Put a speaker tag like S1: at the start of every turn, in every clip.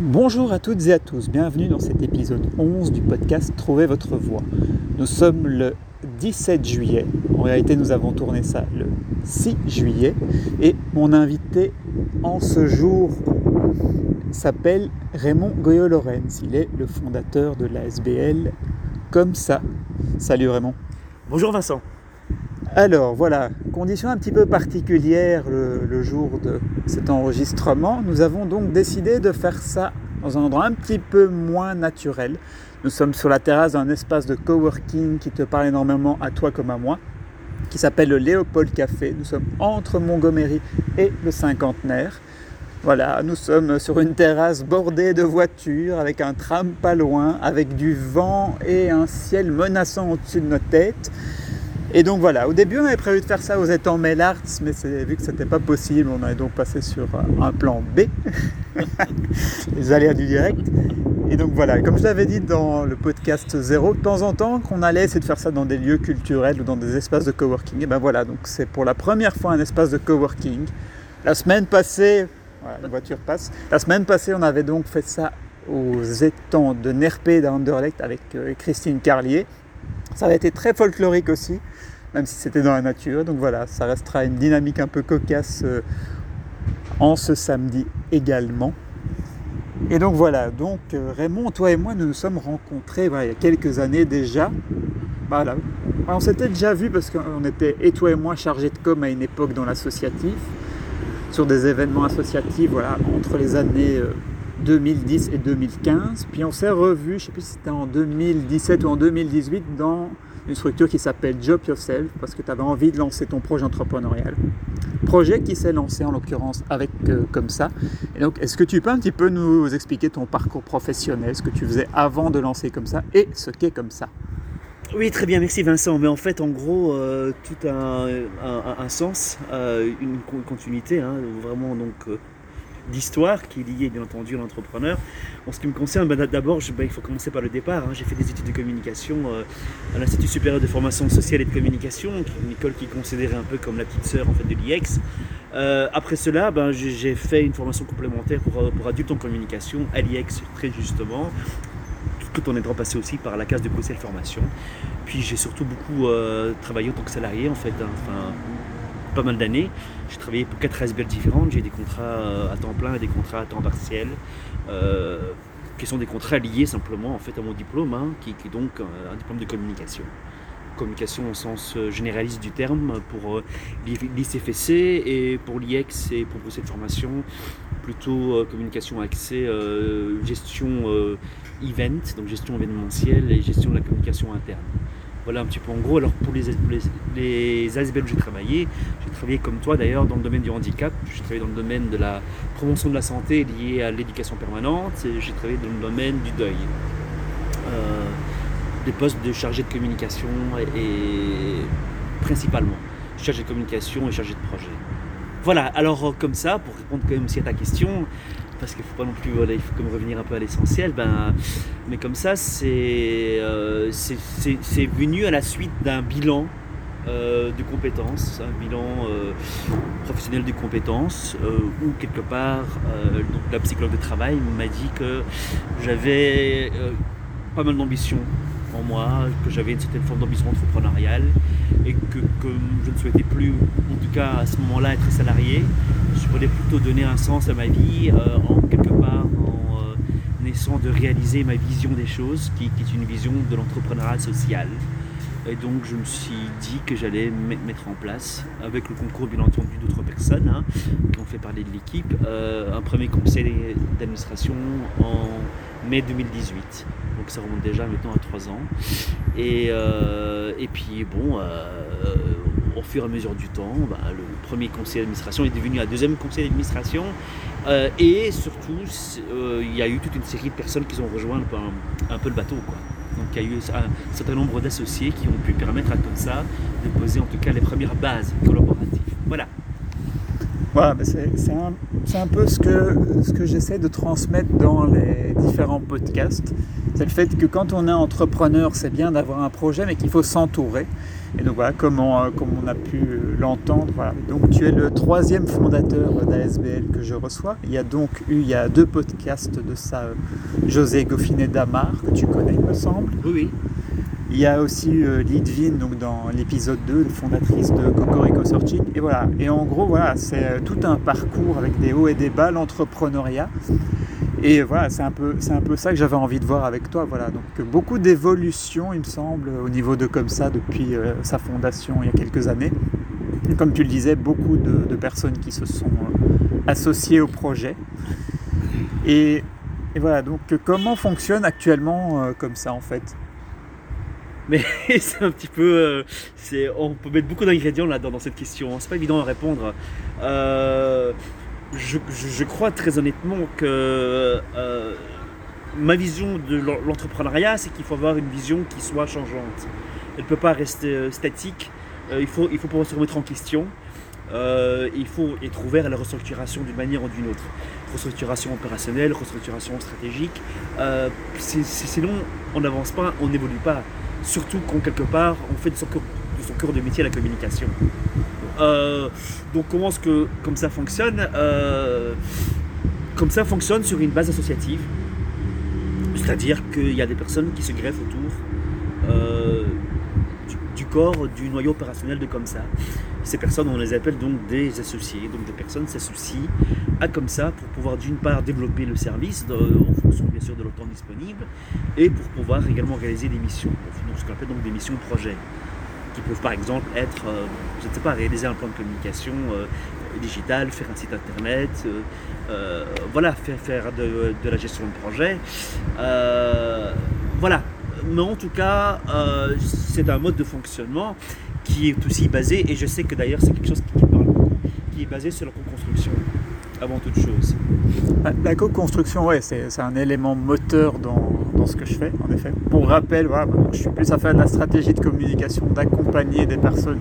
S1: Bonjour à toutes et à tous, bienvenue dans cet épisode 11 du podcast Trouver votre voix. Nous sommes le 17 juillet, en réalité nous avons tourné ça le 6 juillet et mon invité en ce jour s'appelle Raymond Goyo-Lorenz. Il est le fondateur de l'ASBL Comme ça. Salut Raymond.
S2: Bonjour Vincent.
S1: Alors voilà, condition un petit peu particulière le, jour de cet enregistrement. Nous avons donc décidé de faire ça dans un endroit un petit peu moins naturel. Nous sommes sur la terrasse d'un espace de coworking qui te parle énormément à toi comme à moi, qui s'appelle le Léopold Café. Nous sommes entre Montgomery et le cinquantenaire. Voilà, nous sommes sur une terrasse bordée de voitures, avec un tram pas loin, avec du vent et un ciel menaçant au-dessus de nos têtes. Et donc voilà, au début on avait prévu de faire ça aux étangs Mellarts, mais vu que ce n'était pas possible, on est donc passé sur un plan B, les aléas du direct. Et donc voilà, comme je l'avais dit dans le podcast 0, de temps en temps qu'on allait essayer de faire ça dans des lieux culturels ou dans des espaces de coworking. Et ben voilà, donc c'est pour la première fois un espace de coworking. La semaine passée, voilà, la voiture passe, la semaine passée on avait donc fait ça aux étangs de Nerpé d'Anderlecht avec euh, Christine Carlier. Ça avait été très folklorique aussi, même si c'était dans la nature. Donc voilà, ça restera une dynamique un peu cocasse euh, en ce samedi également. Et donc voilà, donc euh, Raymond, toi et moi, nous nous sommes rencontrés il y a quelques années déjà. Voilà. On s'était déjà vu parce qu'on était, et toi et moi, chargés de com à une époque dans l'associatif, sur des événements associatifs, voilà, entre les années 2010 euh, et 2015. Puis on s'est revu, je ne sais plus si c'était en 2017 ou en 2018, dans une structure qui s'appelle Job Yourself parce que tu avais envie de lancer ton projet entrepreneurial. Projet qui s'est lancé en l'occurrence avec euh, comme ça. Et donc, est-ce que tu peux un petit peu nous expliquer ton parcours professionnel, ce que tu faisais avant de lancer comme ça et ce qu'est comme ça?
S2: Oui, très bien, merci Vincent. Mais en fait, en gros, euh, tout a un, sens, euh, une, continuité, hein, vraiment donc d'histoire qui est liée bien entendu à l'entrepreneur. En ce qui me concerne, bah, d'abord, bah, il faut commencer par le départ. Hein. J'ai fait des études de communication euh, à l'Institut supérieur de formation sociale et de communication, une école qui est considérée un peu comme la petite sœur en fait, de l'IEX. Euh, après cela, ben, j'ai fait une formation complémentaire pour, euh, pour adultes en communication à l'IEX, très justement, tout en étant passé aussi par la case de Bruxelles Formation. Puis j'ai surtout beaucoup travaillé en tant que salarié, en fait. Hein. Pas mal d'années. J'ai travaillé pour quatre ASBL différentes. J'ai des contrats euh, à temps plein et des contrats à temps partiel, euh, qui sont des contrats liés simplement en fait à mon diplôme, hein, qui, est donc un, diplôme de communication. Communication au sens euh, généraliste du terme pour l'ICFC et pour l'IEX et pour cette formation, plutôt communication accès, gestion event, donc gestion événementielle et gestion de la communication interne. Voilà un petit peu en gros. Alors pour les, les, j'ai travaillé, j'ai travaillé comme toi d'ailleurs dans le domaine du handicap, j'ai travaillé dans le domaine de la promotion de la santé liée à l'éducation permanente et j'ai travaillé dans le domaine du deuil. Euh, des postes de chargé de communication et, principalement chargé de communication et chargé de projet. Voilà, alors comme ça, pour répondre quand même aussi à ta question, parce qu'il ne faut pas non plus, il faut comme revenir un peu à l'essentiel. Ben, mais comme ça, c'est euh, c'est venu à la suite d'un bilan euh, de compétences, un bilan euh, professionnel de compétences, où quelque part, donc la psychologue de travail m'a dit que j'avais pas mal d'ambition en moi, que j'avais une certaine forme d'ambition entrepreneuriale et que, que, je ne souhaitais plus, en tout cas à ce moment-là, être salarié. Je voulais plutôt donner un sens à ma vie en quelque part en essayant de réaliser ma vision des choses, qui, est une vision de l'entrepreneuriat social. Et donc je me suis dit que j'allais mettre en place, avec le concours bien entendu d'autres personnes hein, qui ont fait parler de l'équipe, euh, un premier conseil d'administration en mai 2018. Donc ça remonte déjà maintenant ans. Et, euh, et puis bon, euh, au fur et à mesure du temps, bah, le premier conseil d'administration est devenu un deuxième conseil d'administration. Euh, et surtout, euh, il y a eu toute une série de personnes qui ont rejoint un, peu le bateau. Quoi. Donc il y a eu un certain nombre d'associés qui ont pu permettre à comme ça de poser en tout cas les premières bases collaboratives. Voilà.
S1: Voilà, c'est un, un, peu ce que, ce que j'essaie de transmettre dans les différents podcasts. C'est le fait que quand on est entrepreneur, c'est bien d'avoir un projet, mais qu'il faut s'entourer. Et donc voilà, comme on, euh, comme on a pu l'entendre, voilà. Donc tu es le troisième fondateur d'ASBL que je reçois. Il y a donc eu, il y a deux podcasts de ça, euh, José Goffinet Damar, que tu connais, me semble.
S2: Oui, oui.
S1: Il y a aussi euh, Lidvin, donc dans l'épisode 2, fondatrice de Cocorico Searching. Et voilà. Et en gros, voilà, c'est euh, tout un parcours avec des hauts et des bas, l'entrepreneuriat. Et voilà, c'est un peu, c'est un peu ça que j'avais envie de voir avec toi. Voilà, donc beaucoup d'évolution, il me semble, au niveau de comme ça depuis euh, sa fondation il y a quelques années. Comme tu le disais, beaucoup de, personnes qui se sont associées au projet. Et, et, voilà, donc comment fonctionne actuellement comme ça en fait?
S2: Mais c'est un petit peu. Euh, on peut mettre beaucoup d'ingrédients là dans, cette question. C'est pas évident à répondre. Euh, je, crois très honnêtement que euh, ma vision de l'entrepreneuriat, c'est qu'il faut avoir une vision qui soit changeante. Elle ne peut pas rester statique. il, faut, il faut pouvoir se remettre en question. il faut être ouvert à la restructuration d'une manière ou d'une autre. Restructuration opérationnelle, restructuration stratégique. sinon, on n'avance pas, on n'évolue pas surtout quand quelque part on fait de son cœur de, métier la communication. Euh, donc comment comme ça fonctionne euh, Comme ça fonctionne sur une base associative, c'est-à-dire qu'il y a des personnes qui se greffent autour euh, du, corps du noyau opérationnel de comme ça. Ces personnes, on les appelle donc des associés. Donc des personnes s'associent à comme ça pour pouvoir d'une part développer le service en fonction bien sûr de leur disponible et pour pouvoir également réaliser des missions, ce qu'on appelle donc des missions projets qui peuvent par exemple être, euh, je ne sais pas, réaliser un plan de communication euh, digital, faire un site internet, euh, voilà, faire, faire de, la gestion de projet. voilà. Mais en tout cas, c'est un mode de fonctionnement qui est aussi basé, et je sais que d'ailleurs c'est quelque chose qui, parle beaucoup, qui est basé sur la co-construction avant toute chose.
S1: La co-construction, ouais, c'est un élément moteur dans, ce que je fais, en effet. Pour rappel, voilà, je suis plus à faire de la stratégie de communication, d'accompagner des personnes,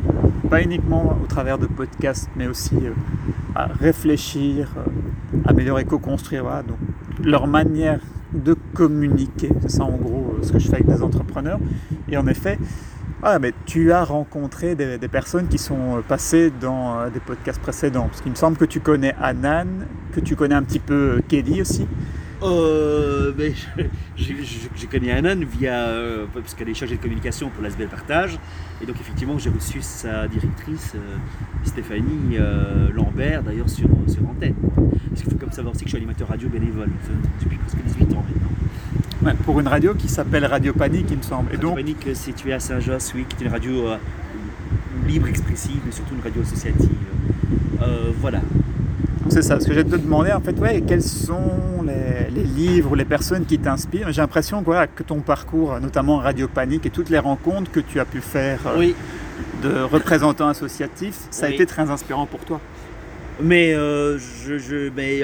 S1: pas uniquement au travers de podcasts, mais aussi euh, à réfléchir, euh, améliorer, co-construire, voilà, donc leur manière de communiquer. C'est ça en gros euh, ce que je fais avec des entrepreneurs. Et en effet, ah, mais tu as rencontré des, personnes qui sont passées dans euh, des podcasts précédents. Parce qu'il me semble que tu connais Anan, que tu connais un petit peu euh, Kelly aussi.
S2: Euh, mais je, connais Anan via, parce qu'elle est chargée de communication pour l'ASBL Partage. Et donc effectivement, j'ai reçu sa directrice, Stéphanie Lambert, d'ailleurs sur, sur Antenne. Parce qu'il faut comme savoir aussi que je suis animateur radio bénévole depuis presque 18 ans maintenant
S1: pour une radio qui s'appelle Radio Panique, il me semble.
S2: Radio Panique, située à Saint-Josse, oui, qui est une radio euh, libre, expressive, mais surtout une radio associative. Euh, voilà.
S1: C'est ça, ce que j'ai te demander, en fait, ouais, quels sont les, livres ou les personnes qui t'inspirent J'ai l'impression que ton parcours, notamment Radio Panique et toutes les rencontres que tu as pu faire euh, de représentants associatifs, ça a été très inspirant pour toi.
S2: Mais, je, mais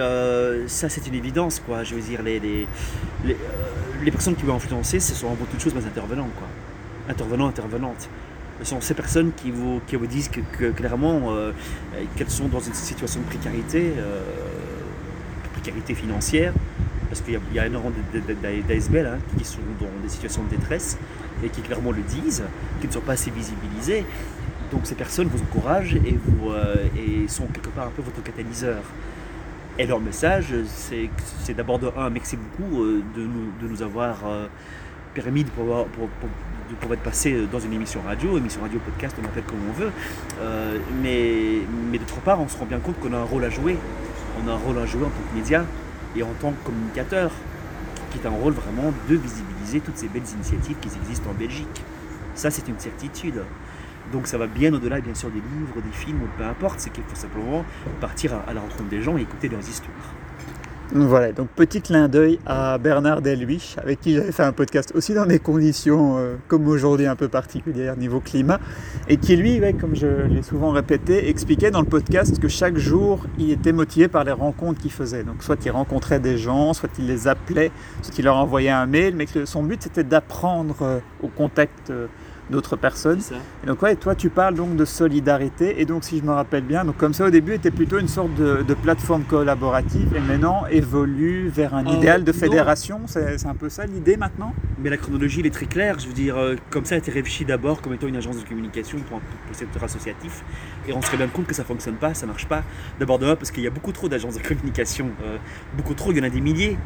S2: ça, c'est une évidence, quoi. Je veux dire, les, les, les personnes qui m'ont influencé, ce sont avant toute chose mes intervenants, quoi. Intervenants, intervenantes. Ce sont ces personnes qui vous, qui vous disent que, clairement euh, qu'elles sont dans une situation de précarité, euh, précarité financière, parce qu'il y, a énormément d'ASBL hein, qui sont dans des situations de détresse et qui clairement le disent, qui ne sont pas assez visibilisés. Donc ces personnes vous encouragent et, vous, euh, sont quelque part un peu votre catalyseur. Et leur message, c'est d'abord de un, merci beaucoup euh, de nous, de nous avoir euh, permis de pouvoir, pour, être passé dans une émission radio, émission radio, podcast, on appelle comme on veut. Euh, mais d'autre part, on se rend bien compte qu'on a un rôle à jouer. On a un rôle à jouer en tant que média et en tant que communicateur, qui est un rôle vraiment de visibiliser toutes ces belles initiatives qui existent en Belgique. Ça, c'est une certitude. Donc ça va bien au-delà, bien sûr, des livres, des films, peu importe. C'est qu'il faut simplement partir à, la rencontre des gens et écouter leurs histoires.
S1: Voilà, donc petit clin d'œil à Bernard Delwich, avec qui j'avais fait un podcast aussi dans des conditions euh, comme aujourd'hui un peu particulières niveau climat, et qui lui, comme je l'ai souvent répété, expliquait dans le podcast que chaque jour il était motivé par les rencontres qu'il faisait. Donc soit il rencontrait des gens, soit il les appelait, soit il leur envoyait un mail, mais que son but c'était d'apprendre euh, au contact. Euh, d'autres personnes. Et donc ouais, toi tu parles donc de solidarité et donc si je me rappelle bien, donc comme ça au début était plutôt une sorte de, de plateforme collaborative et maintenant évolue vers un
S2: Euh,
S1: idéal de fédération. C'est un peu ça l'idée maintenant?
S2: Mais la chronologie, elle est très claire. Je veux dire, euh, comme ça a été réfléchi d'abord comme étant une agence de communication pour, un- pour le secteur associatif. Et on se rend bien compte que ça fonctionne pas, ça marche pas. D'abord de parce qu'il y a beaucoup trop d'agences de communication. euh, beaucoup trop, il y en a des milliers.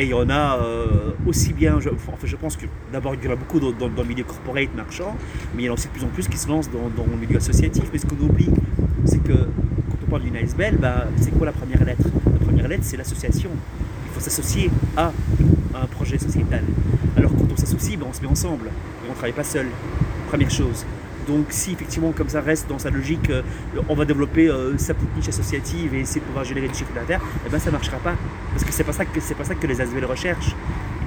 S2: Et il y en a euh, aussi bien, je, enfin, je pense que d'abord il y en a beaucoup dans, le milieu corporate marchand, mais il y en a aussi de plus en plus qui se lancent dans, le milieu associatif. Mais ce qu'on oublie, c'est que quand on parle d'une ASBL, bah, c'est quoi la première lettre? La première lettre, c'est l'association. Il faut s'associer à un projet sociétal. Alors quand on s'associe, ben, on se met ensemble et on ne travaille pas seul. Première chose. Donc si effectivement comme ça reste dans sa logique, euh, on va développer euh, sa petite niche associative et essayer de pouvoir générer du chiffre d'affaires, eh ben ça ne marchera pas. Parce que c'est pas ça que pas ça que les ASBL recherchent.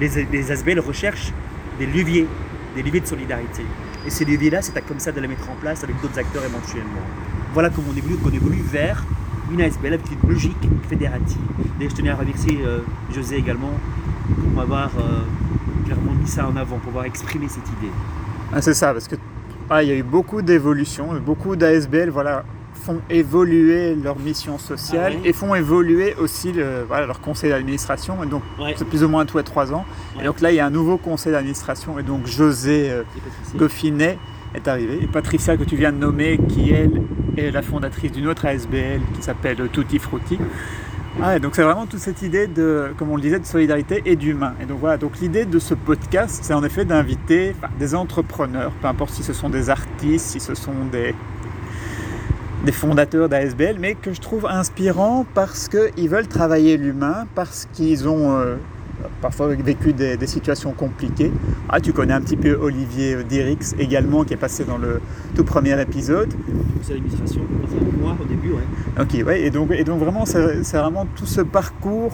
S2: Les, ASBL recherchent des leviers, des leviers de solidarité. Et ces leviers-là, c'est à comme ça de les mettre en place avec d'autres acteurs éventuellement. Voilà comment on évolue, qu'on évolue vers une ASBL avec une logique fédérative. D'ailleurs, je tenais à remercier euh, José également pour m'avoir clairement mis ça en avant, pour avoir exprimé cette idée.
S1: Ah, C'est ça, parce que ah, il y a eu beaucoup d'évolutions, beaucoup d'ASBL voilà, font évoluer leur mission sociale
S2: Ah ouais.
S1: et font évoluer aussi le, voilà, leur conseil d'administration. Et donc
S2: Ouais.
S1: c'est plus ou moins tous les trois ans.
S2: Ouais.
S1: Et donc là il y a un nouveau conseil d'administration et donc José euh, Goffinet est arrivé. Et Patricia que tu viens de nommer, qui elle est la fondatrice d'une autre ASBL qui s'appelle Tutti Frutti. Ah, donc c'est vraiment toute cette idée de, comme on le disait, de solidarité et d'humain. Et donc voilà, donc l'idée de ce podcast, c'est en effet d'inviter des entrepreneurs, peu importe si ce sont des artistes, si ce sont des, des fondateurs d'ASBL, mais que je trouve inspirants parce qu'ils veulent travailler l'humain, parce qu'ils ont euh, parfois vécu des, des situations compliquées. Ah, tu connais un petit peu Olivier Dirix également, qui est passé dans le tout premier épisode.
S2: conseil d'administration, enfin moi au début, ouais.
S1: Ok, ouais, et donc, et donc vraiment, c'est c'est vraiment tout ce parcours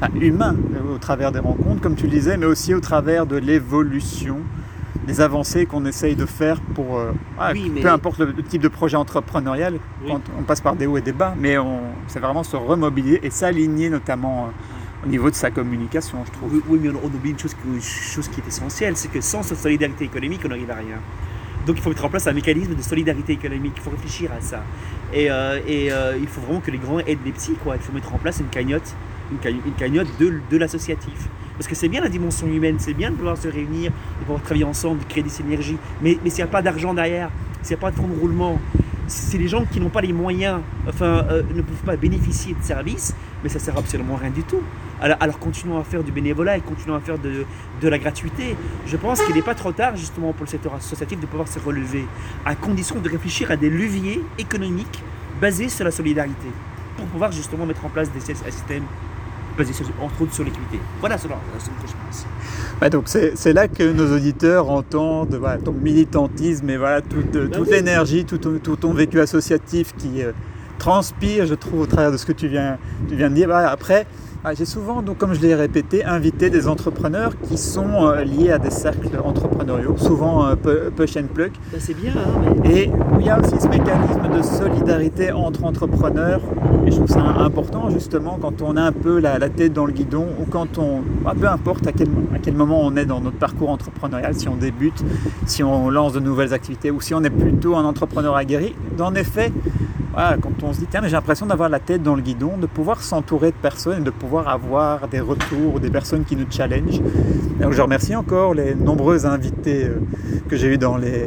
S1: enfin, humain euh, au travers des rencontres, comme tu le disais, mais aussi au travers de l'évolution, des avancées qu'on essaye de faire pour, euh, ah,
S2: Oui, mais-
S1: peu importe le, type de projet entrepreneurial,
S2: Oui.
S1: quand on passe par des hauts et des bas, mais c'est vraiment se remobiliser et s'aligner notamment euh, au niveau de sa communication, je trouve.
S2: Oui, mais on, oublie une chose, chose qui est essentielle, c'est que sans cette solidarité économique, on n'arrive à rien. Donc il faut mettre en place un mécanisme de solidarité économique, il faut réfléchir à ça. Et, euh, euh, il faut vraiment que les grands aident les petits, quoi. Il faut mettre en place une cagnotte, une cagnotte, de, l'associatif. Parce que c'est bien la dimension humaine, c'est bien de pouvoir se réunir, de pouvoir travailler ensemble, de créer des synergies. Mais, s'il n'y a pas d'argent derrière, s'il n'y a pas de fonds de roulement, si les gens qui n'ont pas les moyens, enfin, euh, ne peuvent pas bénéficier de services, mais ça sert absolument à rien du tout. Alors, alors continuons à faire du bénévolat et continuons à faire de, de la gratuité. Je pense qu'il n'est pas trop tard justement pour le secteur associatif de pouvoir se relever, à condition de réfléchir à des leviers économiques basés sur la solidarité, pour pouvoir justement mettre en place des systèmes basés sur, entre autres sur l'équité. Voilà cela, ce que je pense.
S1: Donc c'est là que nos auditeurs entendent voilà, ton militantisme et voilà, toute,
S2: Bah
S1: toute
S2: oui.
S1: l'énergie, tout, ton- tout ton vécu associatif qui euh, transpire, je trouve, au travers de ce que tu viens, tu viens de dire. Après, ah, j'ai souvent, donc, comme je l'ai répété, invité des entrepreneurs qui sont euh, liés à des cercles entrepreneuriaux, souvent euh, pu- push and plug,
S2: Ben, c'est bien, hein, mais...
S1: et où il y a aussi ce mécanisme de solidarité entre entrepreneurs. Et je trouve ça important justement quand on a un peu la, la tête dans le guidon ou quand on, ah, peu importe à quel, à quel moment on est dans notre parcours entrepreneurial, si on débute, si on lance de nouvelles activités ou si on est plutôt un entrepreneur aguerri, d'en effet, quand on se dit tiens j'ai l'impression d'avoir la tête dans le guidon, de pouvoir s'entourer de personnes et de pouvoir avoir des retours, des personnes qui nous challengent. Donc je remercie encore les nombreux invités euh, que j'ai eu dans les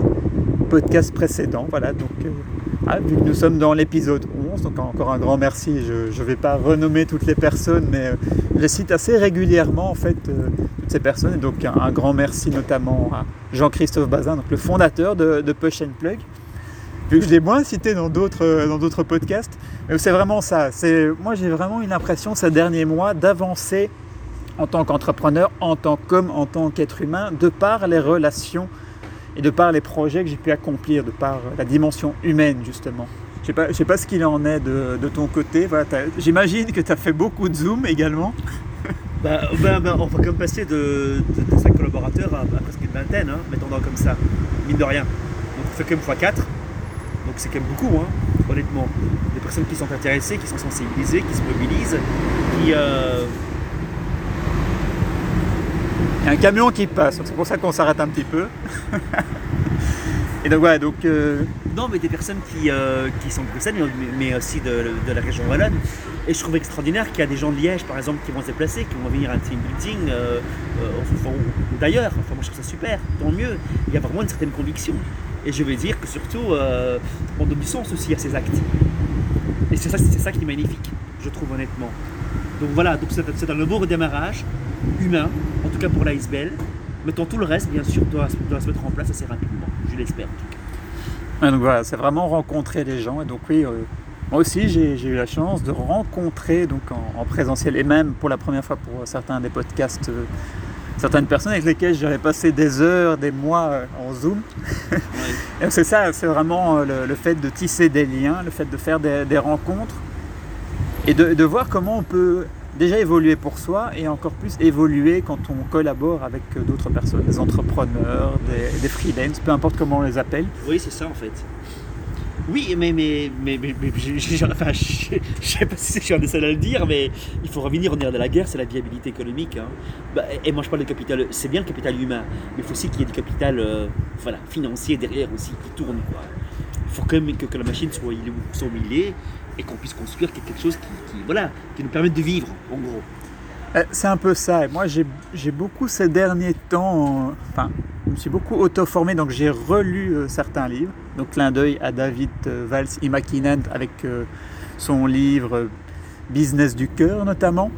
S1: podcasts précédents. Voilà, donc euh, ah, nous sommes dans l'épisode 11, donc encore un grand merci. Je ne vais pas renommer toutes les personnes, mais euh, je cite assez régulièrement en fait toutes ces personnes. Et donc un, grand merci notamment à Jean-Christophe Bazin, le fondateur de Push and Plug. Que je l'ai moins cité dans d'autres euh, dans d'autres podcasts, mais c'est vraiment ça. C'est moi j'ai vraiment eu l'impression ces derniers mois d'avancer en tant qu'entrepreneur, en tant qu'homme, en tant qu'être humain, de par les relations et de par les projets que j'ai pu accomplir, de par la dimension humaine justement. Je sais pas, je sais pas ce qu'il en est de, de ton côté. Voilà, J'imagine que tu as fait beaucoup de Zoom également.
S2: Bah, bah, bah, on va quand même passer de, de, de 5 collaborateurs à, presque une vingtaine, hein, mettons-le comme ça, mine de rien. On fait quand même x4, donc c'est quand même beaucoup, hein, honnêtement. Des personnes qui sont intéressées, qui sont sensibilisées, qui se mobilisent, qui... euh,
S1: Il y a un camion qui passe, c'est pour ça qu'on s'arrête un petit peu. Et donc voilà, donc euh,
S2: Non, mais des personnes qui, euh, qui sont de Bruxelles, mais, aussi de, de la région wallonne. Et je trouve extraordinaire qu'il y a des gens de Liège, par exemple, qui vont se déplacer, qui vont venir à un team building, euh, euh, d'ailleurs. Enfin, moi, je trouve ça super, tant mieux. Il y a vraiment une certaine conviction. Et je veux dire que surtout, on donne du sens aussi à ces actes. Et c'est ça, qui est magnifique, je trouve honnêtement. Donc voilà, donc c'est un beau redémarrage humain, en tout cas pour la Isbel. Mettons tout le reste, bien sûr, doit, se mettre en place assez rapidement. Je l'espère. en tout cas.
S1: Ouais, donc voilà, c'est vraiment rencontrer les gens. Et donc oui, euh, moi aussi j'ai eu la chance de rencontrer donc en, en présentiel et même pour la première fois pour certains des podcasts, euh, certaines personnes avec lesquelles j'avais passé des heures, des mois euh, en Zoom. C'est ça, c'est vraiment euh, le, le fait de tisser des liens, le fait de faire des, des rencontres et de, de voir comment on peut déjà évoluer pour soi et encore plus évoluer quand on collabore avec euh, d'autres personnes, des entrepreneurs, des, des freelance, peu importe comment on les appelle.
S2: Oui, c'est ça en fait. Oui, mais, mais, mais, mais, mais je, je- enfin, je, sais pas si je suis un des seuls à le dire, mais il faut revenir au nerf de la guerre, c'est la viabilité économique. hein. Bah, et moi je parle de capital, c'est bien le capital humain, mais il faut aussi qu'il y ait du capital euh, voilà, financier derrière aussi qui tourne. Il faut quand même que, la machine soit, soit où il est et qu'on puisse construire quelque chose qui, voilà, qui nous permette de vivre, en gros.
S1: Euh, C'est un peu ça. Et moi, j'ai beaucoup ces derniers temps, enfin, je me suis beaucoup auto-formé, donc j'ai relu euh, certains livres. Donc, clin d'œil à David euh, Valls Imakinen avec euh, son livre euh, Business du cœur, notamment,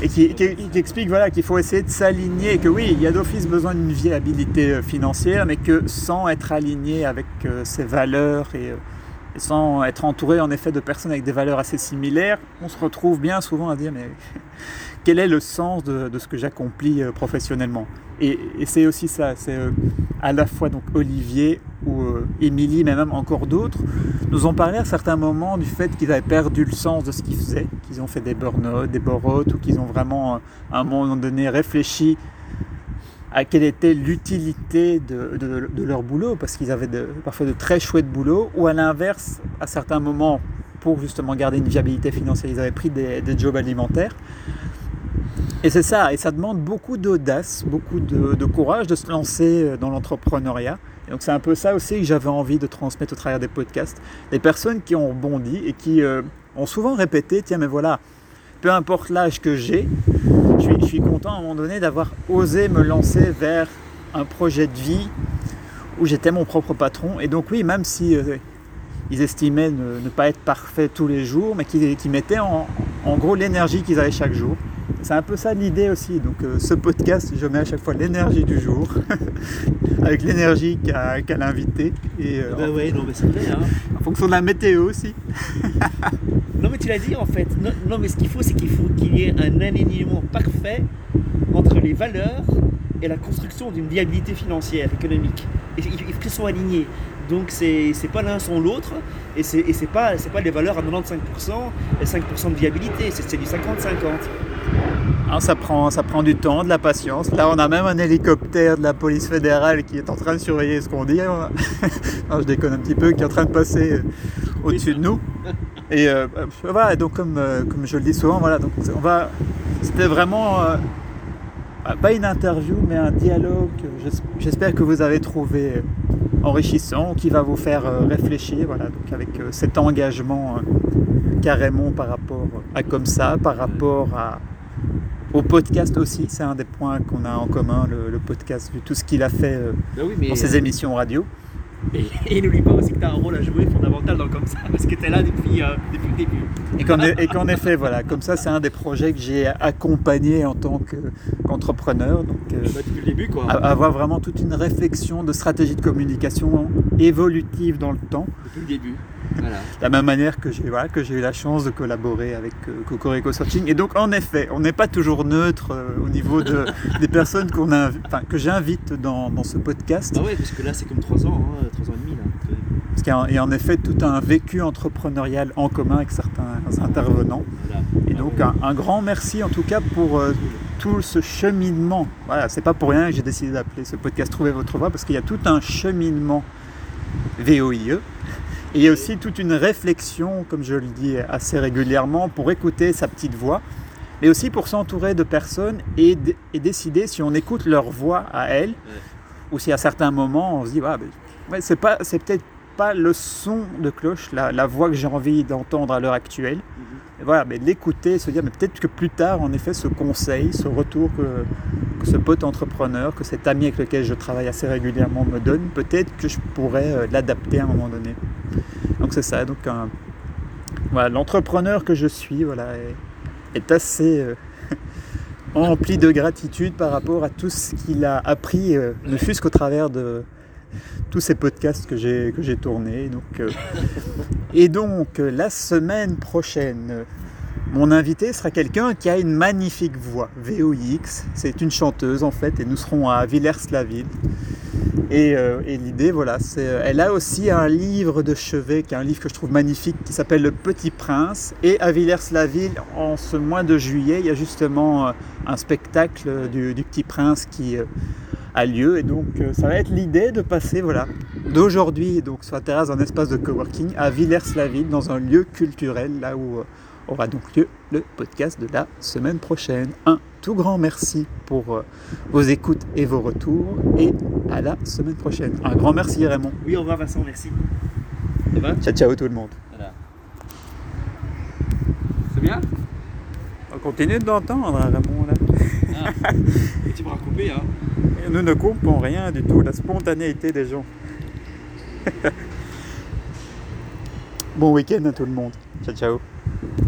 S1: et qui, explique voilà, qu'il faut essayer de s'aligner, que oui, il y a d'office besoin d'une viabilité financière, mais que sans être aligné avec ses valeurs et et sans être entouré en effet de personnes avec des valeurs assez similaires, on se retrouve bien souvent à dire mais quel est le sens de, ce que j'accomplis euh, professionnellement? Et, c'est aussi ça, c'est euh, à la fois donc Olivier ou euh, Émilie, mais même encore d'autres, nous ont parlé à certains moments du fait qu'ils avaient perdu le sens de ce qu'ils faisaient, qu'ils ont fait des burn-out, des bore-out, ou qu'ils ont vraiment à un moment donné réfléchi à quelle était l'utilité de, leur boulot, parce qu'ils avaient parfois de très chouettes boulots, ou à l'inverse, à certains moments, pour justement garder une viabilité financière, ils avaient pris des jobs alimentaires. Et c'est ça, et ça demande beaucoup d'audace, beaucoup de, courage de se lancer euh, dans l'entrepreneuriat. Donc c'est un peu ça aussi que j'avais envie de transmettre au travers des podcasts. Des personnes qui ont rebondi et qui euh, ont souvent répété, tiens mais voilà, peu importe l'âge que j'ai, je suis, content à un moment donné d'avoir osé me lancer vers un projet de vie où j'étais mon propre patron. Et donc oui, même si euh, ils estimaient ne, pas être parfaits tous les jours, mais qu'ils mettaient en, en gros l'énergie qu'ils avaient chaque jour. C'est un peu ça l'idée aussi. Donc euh, ce podcast, je mets à chaque fois l'énergie du jour, avec l'énergie qu'a l'invité, et euh,
S2: Ben ouais, non mais c'est vrai. Hein.
S1: en fonction de la météo aussi.
S2: Non mais tu l'as dit en fait. Non, non, mais ce qu'il faut, c'est qu'il faut qu'il y ait un alignement parfait entre les valeurs et la construction d'une viabilité financière, économique. Et faut qu'ils soient alignés. Donc c'est pas l'un sans l'autre et c'est et pas pas les valeurs à 95% et 5% de viabilité, c'est du 50-50.
S1: Hein, ça, prend, ça prend du temps, de la patience. Là, on a même un hélicoptère de la police fédérale qui est en train de surveiller ce qu'on dit. je déconne un petit peu, qui est en train de passer euh, au-dessus de nous. Et euh, euh, voilà, donc comme, comme je le dis souvent, voilà, donc on va. C'était vraiment euh, ah, pas une interview, mais un dialogue. J'espère que vous avez trouvé enrichissant, qui va vous faire réfléchir. Voilà, donc avec cet engagement carrément par rapport à comme ça, par rapport à au podcast aussi, c'est un des points qu'on a en commun, le, le podcast, vu tout ce qu'il a fait euh,
S2: Ben oui, mais
S1: dans ses émissions radio.
S2: et, et n'oublie pas aussi que tu as un rôle à jouer fondamental dans comme ça parce que tu es là depuis, euh, depuis le début.
S1: Et qu'en et qu'en effet, voilà, comme ça, c'est un des projets que j'ai accompagné en tant que- qu'entrepreneur. donc, euh,
S2: Bah, depuis le début quoi.
S1: avoir vraiment toute une réflexion de stratégie de communication évolutive dans le temps.
S2: Depuis le début. Voilà.
S1: De la même manière que j'ai voilà, que j'ai eu la chance de collaborer avec euh, Cocorico Searching. Et donc, en effet, on n'est pas toujours neutre euh, au niveau de, des personnes qu'on que j'invite dans, dans ce podcast.
S2: Bah ouais, parce que là c'est comme 3 ans, hein, 3 ans et demi là.
S1: Parce qu'il y a, il y a en effet tout un vécu entrepreneurial en commun avec certains intervenants.
S2: Voilà.
S1: Et donc un, un grand merci en tout cas pour euh, tout ce cheminement. Voilà, c'est pas pour rien que j'ai décidé d'appeler ce podcast Trouver votre voie parce qu'il y a tout un cheminement VOIE. Et il y a aussi toute une réflexion, comme je le dis assez régulièrement, pour écouter sa petite voix, mais aussi pour s'entourer de personnes et, décider si on écoute leur voix à elles, ou si à certains moments on se dit, Ah, ben, Ouais, c'est peut-être pas le son de cloche, la, la voix que j'ai envie d'entendre à l'heure actuelle. Et voilà, mais l'écouter, se dire, mais peut-être que plus tard, en effet, ce conseil, ce retour que, que ce pote entrepreneur, que cet ami avec lequel je travaille assez régulièrement me donne, peut-être que je pourrais euh, l'adapter à un moment donné. Donc c'est ça. Donc voilà, l'entrepreneur que je suis, voilà, est, est assez euh, rempli de gratitude par rapport à tout ce qu'il a appris, euh, ne fût-ce qu'au travers de tous ces podcasts que j'ai que j'ai tournés. Donc, euh, et donc la semaine prochaine, mon invité sera quelqu'un qui a une magnifique voix, VOX. C'est une chanteuse en fait, et nous serons à Villers-la-Ville. Et, euh, et l'idée, voilà, c'est, euh, elle a aussi un livre de chevet, qui est un livre que je trouve magnifique, qui s'appelle Le Petit Prince. Et à Villers-la-Ville, en ce mois de juillet, il y a justement euh, un spectacle du, Petit Prince qui a lieu. Et donc, ça va être l'idée de passer, voilà, d'aujourd'hui, donc sur la terrasse d'un espace de coworking, à Villers-la-Ville, dans un lieu culturel, là où aura donc lieu le podcast de la semaine prochaine. Un tout grand merci pour euh, vos écoutes et vos retours et à la semaine prochaine. Un grand merci Raymond.
S2: Oui, au revoir Vincent, merci.
S1: Ciao ciao tout le monde.
S2: Voilà.
S1: C'est bien? On continue d'entendre hein, Raymond là.
S2: Et tu pourras couper, hein
S1: Et Nous ne coupons rien du tout, la spontanéité des gens. bon week-end à tout le monde. Ciao ciao.